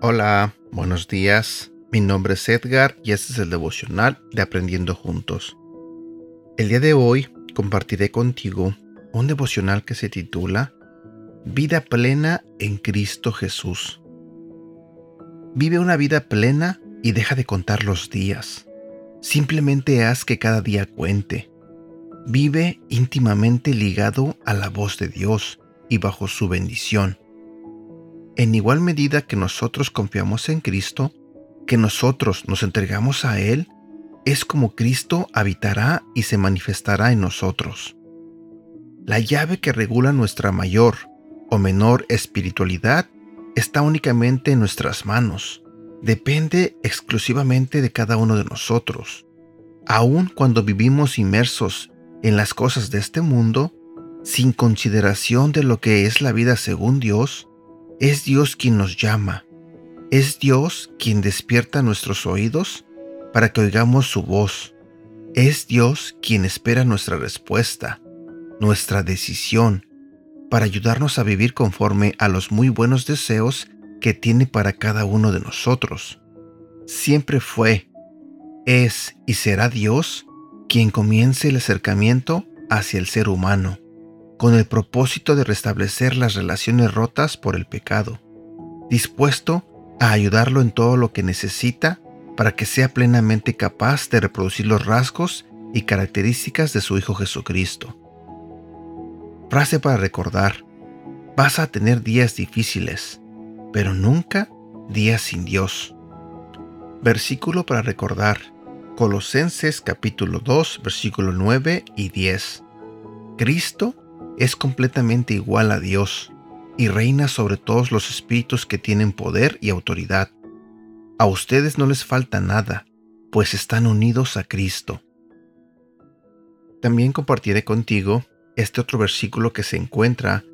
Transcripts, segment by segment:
Hola, buenos días. Mi nombre es Edgar y este es el devocional de Aprendiendo Juntos. El día de hoy compartiré contigo un devocional que se titula Vida plena en Cristo Jesús. Vive una vida plena y deja de contar los días. Simplemente haz que cada día cuente. Vive íntimamente ligado a la voz de Dios y bajo su bendición en igual medida que nosotros confiamos en Cristo, que nosotros nos entregamos a Él, es como Cristo habitará y se manifestará en nosotros. La llave que regula nuestra mayor o menor espiritualidad está únicamente en nuestras manos. Depende exclusivamente de cada uno de nosotros. Aun cuando vivimos inmersos en las cosas de este mundo, sin consideración de lo que es la vida según Dios, es Dios quien nos llama. Es Dios quien despierta nuestros oídos para que oigamos su voz. Es Dios quien espera nuestra respuesta, nuestra decisión, para ayudarnos a vivir conforme a los muy buenos deseos que tiene para cada uno de nosotros. Siempre fue, es y será Dios quien comience el acercamiento hacia el ser humano con el propósito de restablecer las relaciones rotas por el pecado, dispuesto a ayudarlo en todo lo que necesita para que sea plenamente capaz de reproducir los rasgos y características de su Hijo Jesucristo. Frase para recordar, vas a tener días difíciles, pero nunca días sin Dios. Versículo para recordar, Colosenses capítulo 2, versículo 9 y 10. Cristo es completamente igual a Dios y reina sobre todos los espíritus que tienen poder y autoridad. A ustedes no les falta nada, pues están unidos a Cristo. También compartiré contigo este otro versículo que se encuentra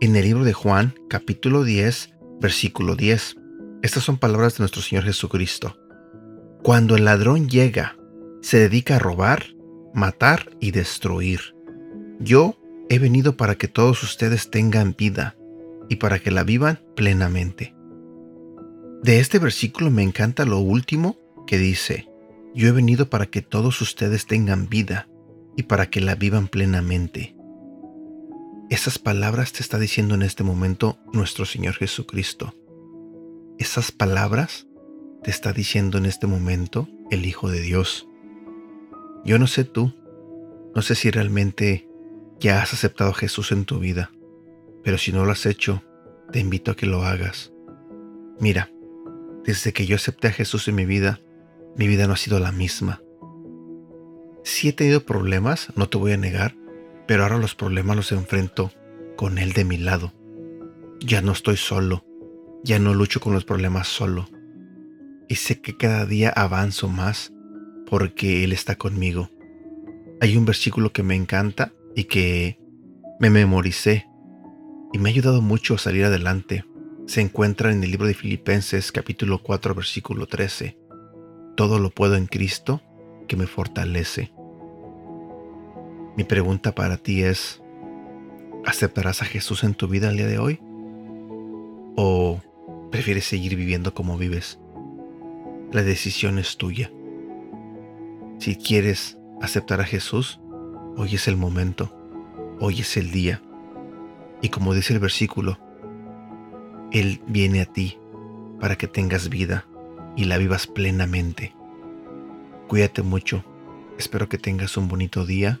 en el libro de Juan, capítulo 10, versículo 10. Estas son palabras de nuestro Señor Jesucristo. Cuando el ladrón llega, se dedica a robar, matar y destruir. Yo He venido para que todos ustedes tengan vida y para que la vivan plenamente. De este versículo me encanta lo último que dice, yo he venido para que todos ustedes tengan vida y para que la vivan plenamente. Esas palabras te está diciendo en este momento nuestro Señor Jesucristo. Esas palabras te está diciendo en este momento el Hijo de Dios. Yo no sé tú, no sé si realmente ya has aceptado a Jesús en tu vida, pero si no lo has hecho, te invito a que lo hagas. Mira, desde que yo acepté a Jesús en mi vida, mi vida no ha sido la misma. Sí he tenido problemas, no te voy a negar, pero ahora los problemas los enfrento con Él de mi lado. Ya no estoy solo, ya no lucho con los problemas solo. Y sé que cada día avanzo más porque Él está conmigo. Hay un versículo que me encanta y que me memoricé y me ha ayudado mucho a salir adelante. Se encuentra en el libro de Filipenses capítulo 4 versículo 13. Todo lo puedo en Cristo que me fortalece. Mi pregunta para ti es, ¿aceptarás a Jesús en tu vida el día de hoy? ¿O prefieres seguir viviendo como vives? La decisión es tuya. Si quieres aceptar a Jesús, Hoy es el momento, hoy es el día. Y como dice el versículo, Él viene a ti para que tengas vida y la vivas plenamente. Cuídate mucho, espero que tengas un bonito día